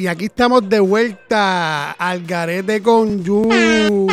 Y aquí estamos de vuelta al garete con Jules.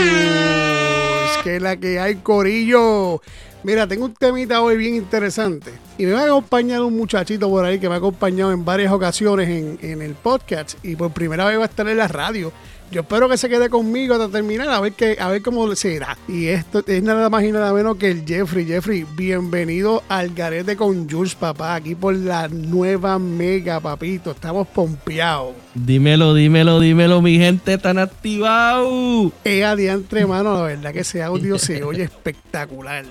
Que es la que hay, Corillo. Mira, tengo un temita hoy bien interesante. Y me va a acompañar un muchachito por ahí que me ha acompañado en varias ocasiones en, en el podcast. Y por primera vez va a estar en la radio. Yo espero que se quede conmigo hasta terminar, a ver, que, a ver cómo será. Y esto es nada más y nada menos que el Jeffrey. Jeffrey, bienvenido al Garete con Jules, papá, aquí por la nueva mega, papito. Estamos pompeados. Dímelo, dímelo, dímelo, mi gente tan activado. Es adiante, mano, la verdad que ese audio se oye espectacular.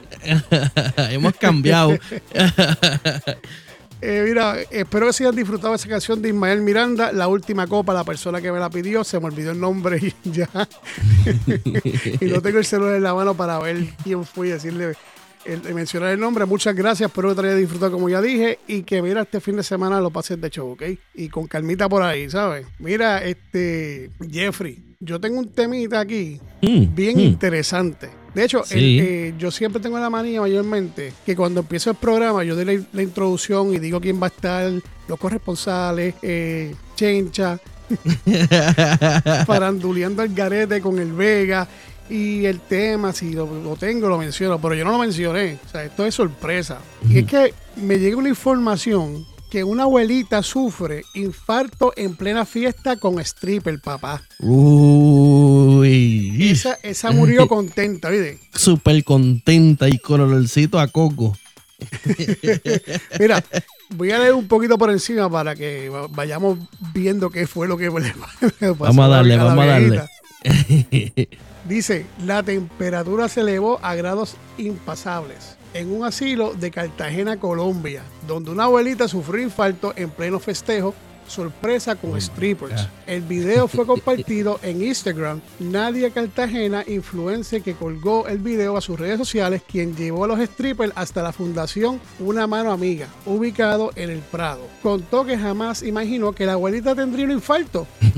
Hemos cambiado. Eh, mira, espero que se hayan disfrutado esa canción de Ismael Miranda, La Última Copa, la persona que me la pidió, se me olvidó el nombre y ya. y no tengo el celular en la mano para ver quién fue y decirle, el, mencionar el nombre. Muchas gracias, espero que te haya disfrutado como ya dije y que mira, este fin de semana lo pases de show, ¿ok? Y con calmita por ahí, ¿sabes? Mira, este, Jeffrey, yo tengo un temita aquí Mm, bien mm. interesante. De hecho, Sí. el- eh, yo siempre tengo la manía mayormente que cuando empiezo el programa yo doy la, la introducción y digo quién va a estar, los corresponsales, eh, Chencha, faranduleando el garete con el Vega y el tema, si lo, lo tengo, lo menciono, pero yo no lo mencioné. O sea, esto es sorpresa. Y es que me llega una información que una abuelita sufre infarto en plena fiesta con stripper, papá. Esa, esa murió contenta, ¿viste? Súper contenta y con olorcito a coco. Mira, voy a leer un poquito por encima para que va- vayamos viendo qué fue lo que le pasó Vamos a darle, vamos a darle. Dice, la temperatura se elevó a grados impasables en un asilo de Cartagena, Colombia, donde una abuelita sufrió infarto en pleno festejo, sorpresa con strippers. El video fue compartido en Instagram. Nadia Cartagena, influencer que colgó el video a sus redes sociales, quien llevó a los strippers hasta la fundación Una Mano Amiga, ubicado en el Prado. Contó que jamás imaginó que la abuelita tendría un infarto.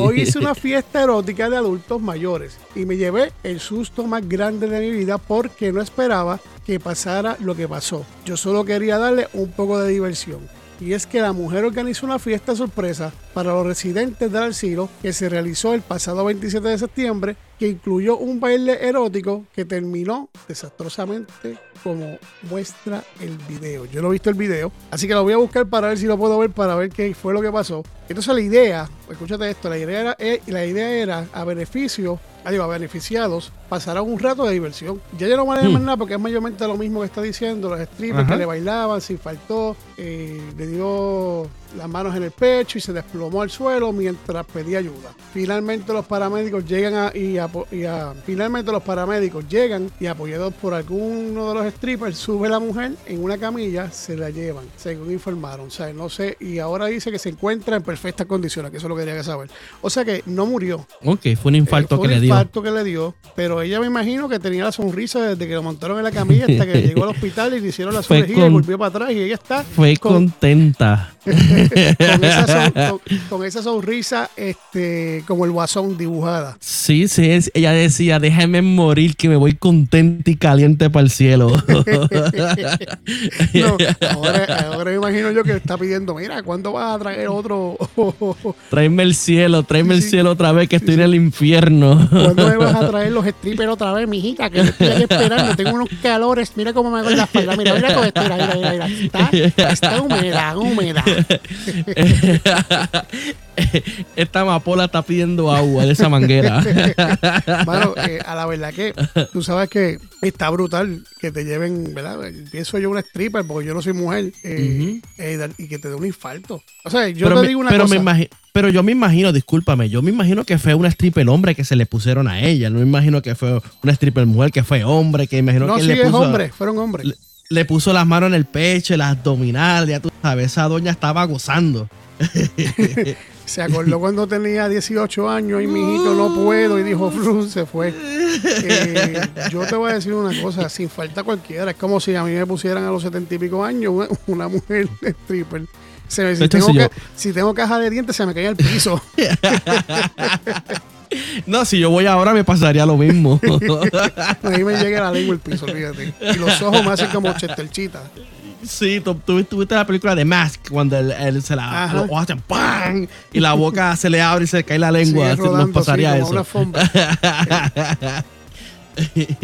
Hoy hice una fiesta erótica de adultos mayores y me llevé el susto más grande de mi vida porque no esperaba que pasara lo que pasó. Yo solo quería darle un poco de diversión. Y es que la mujer organizó una fiesta sorpresa para los residentes del asilo que se realizó el pasado 27 de septiembre, que incluyó un baile erótico que terminó desastrosamente como muestra el video. Yo no he visto el video, así que lo voy a buscar para ver si lo puedo ver, para ver qué fue lo que pasó. Entonces la idea, escúchate esto, la idea era, eh, la idea era a beneficio, ah, digo, a beneficiados, pasarán un rato de diversión. Ya yo no voy a más nada porque es mayormente lo mismo que está diciendo, los strippers Ajá. que le bailaban, se faltó, le dio las manos en el pecho y se desplomó al suelo mientras pedía ayuda. Finalmente los paramédicos llegan a, y, a- finalmente los paramédicos llegan y apoyados por alguno de los strippers sube la mujer en una camilla, se la llevan, según informaron. O sea, no sé, y ahora dice que se encuentra en perfectas condiciones, que eso es lo que quería saber. O sea que no murió. Ok, fue un infarto Eh, fue que un le dio. infarto que le dio, pero ella me imagino que tenía la sonrisa desde que lo montaron en la camilla hasta que llegó al hospital y le hicieron la cirugía y volvió para atrás y ella está Fue con- contenta. con esa, son- con- con esa sonrisa este, como el guasón dibujada. Sí, sí, es- ella decía, déjame morir que me voy contenta y caliente para el cielo. No, ahora, ahora me imagino yo que está pidiendo, mira, ¿cuándo vas a traer otro? tráeme el cielo, tráeme el Sí. cielo otra vez que estoy en el infierno. ¿Cuándo me vas a traer los strippers otra vez, mijita? Que estoy aquí esperando, tengo unos calores, mira cómo me hago la espalda, mira, mira todo esto, mira, mira. Está, está húmeda, húmeda. Esta amapola está pidiendo agua de esa manguera. Bueno, eh, a la verdad que tú sabes que está brutal que te lleven, ¿verdad? Pienso yo una stripper porque yo no soy mujer eh, eh, y que te dé un infarto. O sea, yo pero te digo una pero cosa. me pero yo me imagino, discúlpame, yo me imagino que fue una stripper hombre que se le pusieron a ella. No me imagino que fue una stripper mujer que fue hombre, que imagino no, que sí, le es puso, hombre, fueron hombres. Le, puso las manos en el pecho, las abdominales, ya tú sabes, esa doña estaba gozando. Se acordó cuando tenía 18 años y mi hijito no puedo y dijo, se fue. Eh, yo te voy a decir una cosa, sin falta cualquiera, es como si a mí me pusieran a los 70 y pico años una, una mujer stripper. Se me- si, Esto tengo ca- si tengo caja de dientes se me cae al piso. No, si yo voy ahora me pasaría lo mismo. A mí me llega la lengua al piso, fíjate. Y los ojos me hacen como chesterchita. Sí, tú, tú, tú viste la película de Mask cuando él, él se la los ojos hacen ¡pam! y la boca se le abre y se le cae la lengua. Sí, Así nos rodando, pasaría sí, como eso.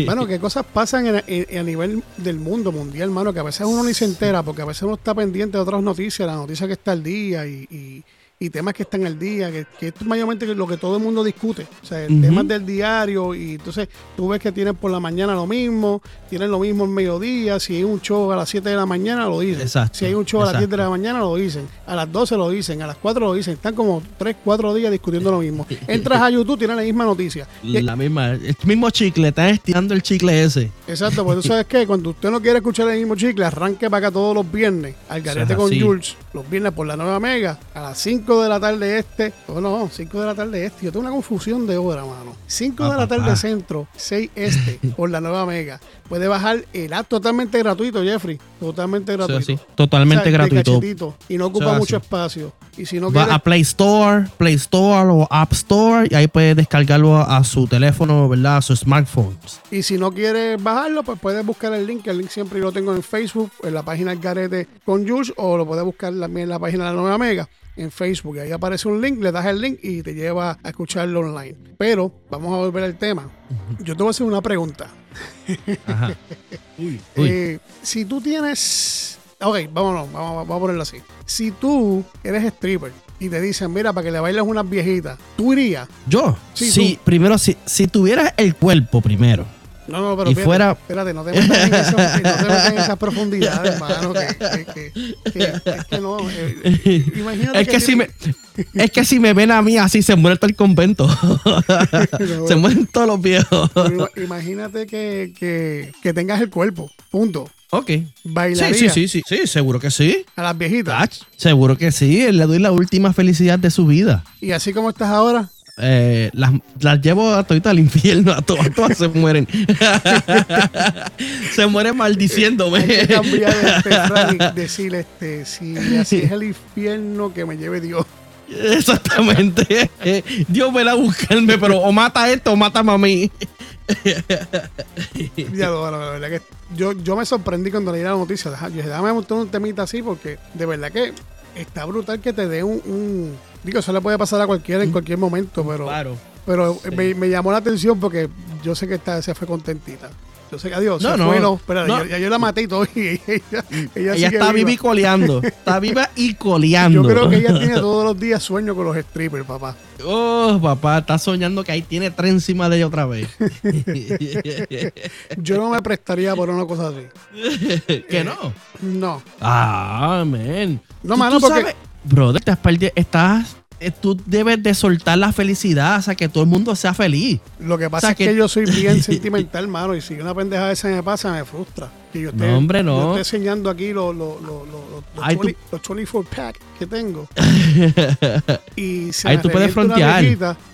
Bueno, qué cosas pasan en- en- a nivel del mundo mundial, hermano, que a veces uno ni se entera, porque a veces uno está pendiente de otras noticias, la noticia que está al día y, y- y temas que están al día, que, que esto es mayormente lo que todo el mundo discute. O sea, Ujú. temas del diario, y entonces tú ves que tienen por la mañana lo mismo, tienen lo mismo en mediodía, si hay un show a las 7 de la mañana lo dicen, Exacto, si hay un show a las exacto. 10 de la mañana lo dicen, a las 12 lo dicen, a las 4 lo dicen, están como 3, 4 días discutiendo lo mismo. Entras a YouTube, tienen la misma noticia. La misma, el mismo chicle, están estirando el chicle ese. Exacto, pues tú sabes que cuando usted no quiere escuchar el mismo chicle, arranque para acá todos los viernes al garete con. Jules, los viernes por la nueva mega, a las 5 de la tarde este, o no, 5 de la tarde este, yo tengo una confusión de hora, mano. 5 de Ah, la tarde centro, 6 este, por la nueva mega. Puede bajar el app totalmente gratuito, Jeffrey, totalmente gratuito. sí, totalmente O sea, de gratuito. y no ocupa sea, mucho así. espacio. Y si no Va a Play Store, Play Store o App Store y ahí puede descargarlo a, su teléfono, ¿verdad? A su smartphone. Y si no quieres bajarlo, pues puedes buscar el link. El link siempre lo tengo en Facebook, en la página del Garete con Jules, o lo puedes buscar también en la página de la Nueva Mega, en Facebook. Ahí aparece un link, le das el link y te lleva a escucharlo online. Pero vamos a volver al tema. Yo te voy a hacer una pregunta. Ajá. Uy, uy. Eh, si tú tienes. Ok, vámonos, vamos, vamos a ponerlo así. Si tú eres stripper y te dicen, mira, para que le bailes unas viejitas, ¿tú irías? Yo, Sí, sí, primero, si, si tuvieras el cuerpo primero. No, no, pero Y espérate, fuera- espérate, no te metas en no te en esa profundidad, hermano, que, que, que- es que no, eh, imagínate Es que, si me, tiene- es que si me ven a mí así, se muere todo el convento. se mueren todos los viejos. pero imagínate que, que, que tengas el cuerpo, punto. ok. Sí, Bailaría sí, sí, sí, sí, seguro que sí. a las viejitas. Ach, seguro que sí. Le doy la última felicidad de su vida. Y así como estás ahora, Eh, las, las llevo a toditas al infierno, a todas, todas se mueren. se mueren hay maldiciéndome. que cambiar este Fran, y decir, este, si así es el infierno que me lleve Dios. Exactamente. Dios me a buscarme, pero o mata esto o mata a mí. Ya, no, no, la verdad que yo, yo me sorprendí cuando leí la noticia. Yo dije, déjame montar un temita así porque de verdad que está brutal que te dé un, un- Digo, eso le puede pasar a cualquiera en cualquier momento, pero, Claro. pero me, me llamó la atención porque yo sé que esta, se fue contentita. Yo sé que adiós, No, se no, fue, no, espérate, no. yo, ya yo la maté y todo. Y ella, ella, Ella está viva y coleando. Está viva y coleando. Yo creo que ella tiene todos los días sueño con los strippers, papá. Oh, papá, está soñando que ahí tiene tren encima de ella otra vez. Yo no me prestaría por una cosa así. que no. No. Ah, man. No, mano, porque- sabes, brother, estás, estás eh, tú debes de soltar la felicidad, o sea, que todo el mundo sea feliz. Lo que pasa O sea, es que, que- yo soy bien sentimental, mano, y si una pendeja de esa me pasa, me frustra. Que yo No, hombre, no. Yo estoy enseñando aquí los, los, los, los, los, Ay, tú- 20 los 24 pack que tengo. y se Ahí tú puedes frontear.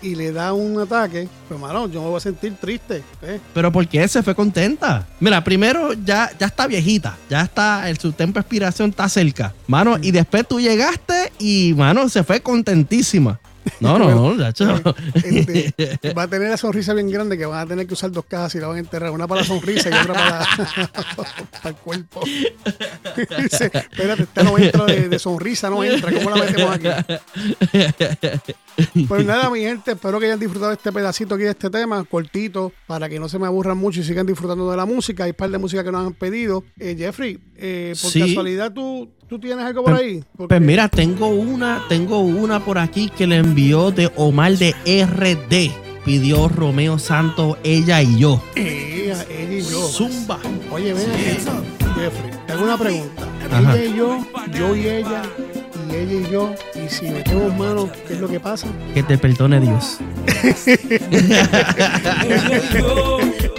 y le da un ataque, pues, mano, yo me voy a sentir triste. ¿eh? Pero ¿por qué se fue contenta? Mira, primero ya, ya está viejita, ya está, el, su tiempo de expiración está cerca. Mano, y después tú llegaste y, mano, se fue contentísima. No, no, no, chacho. Este, va a tener la sonrisa bien grande que van a tener que usar dos cajas y la van a enterrar. Una para la sonrisa y otra para, para el cuerpo. Dice, espérate, esta no entra de, de sonrisa, no entra. ¿Cómo la metemos aquí? Pues nada, mi gente, espero que hayan disfrutado este pedacito aquí de este tema, cortito, para que no se me aburran mucho y sigan disfrutando de la música. Hay un par de música que nos han pedido. Eh, Jeffrey, eh, por Sí. casualidad, ¿tú, ¿tú tienes algo por Pues- ahí? Porque- Pues mira, tengo una, tengo una por aquí que le envió de Omar de RD. Pidió Romeo Santos, ella y yo. Ella, ella y yo. Zumba. Oye, ven aquí, Jeffrey, te hago una pregunta. Ajá. Ella y yo, yo y ella, y ella y yo, y si metemos manos, ¿qué es lo que pasa? Que te perdone Dios.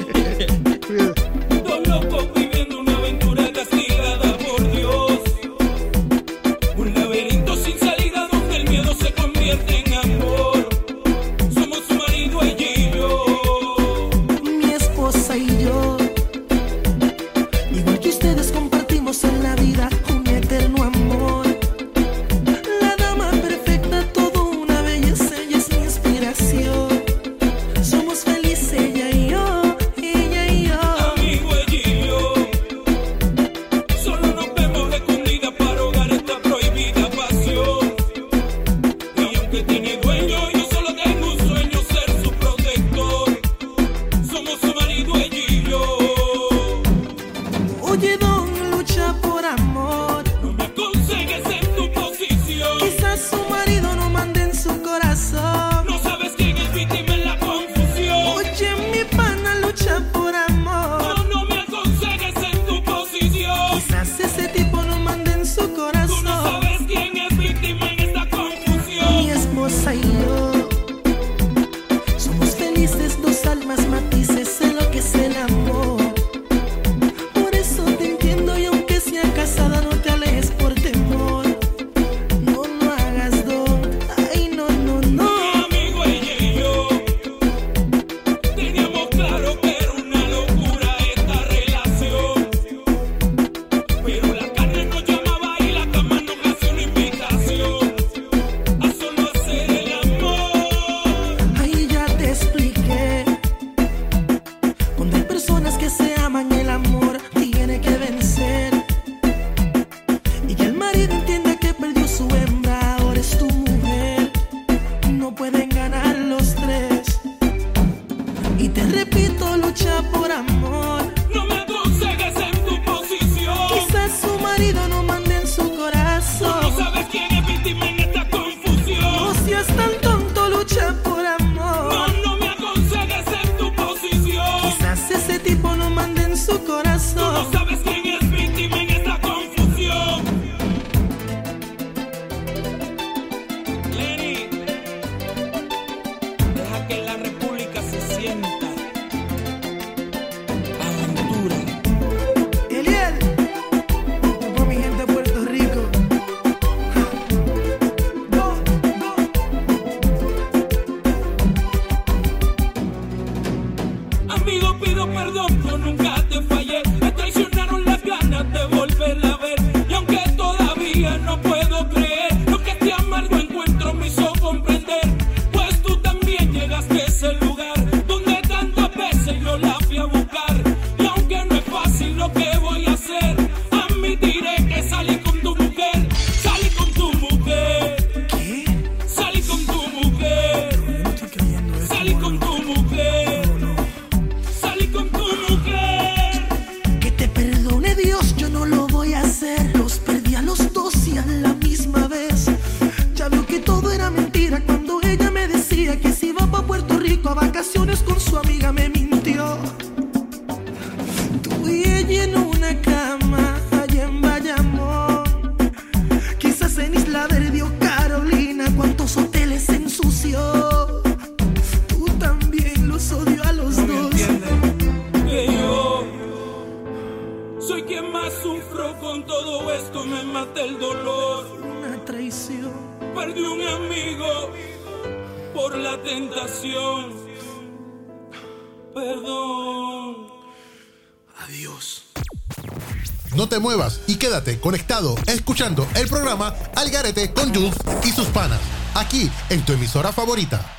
todo esto, me mata el dolor. Una traición. Perdí un amigo por la tentación. Perdón. Adiós. No te muevas y quédate conectado escuchando el programa Al Garete con Jules y sus panas, aquí en tu emisora favorita.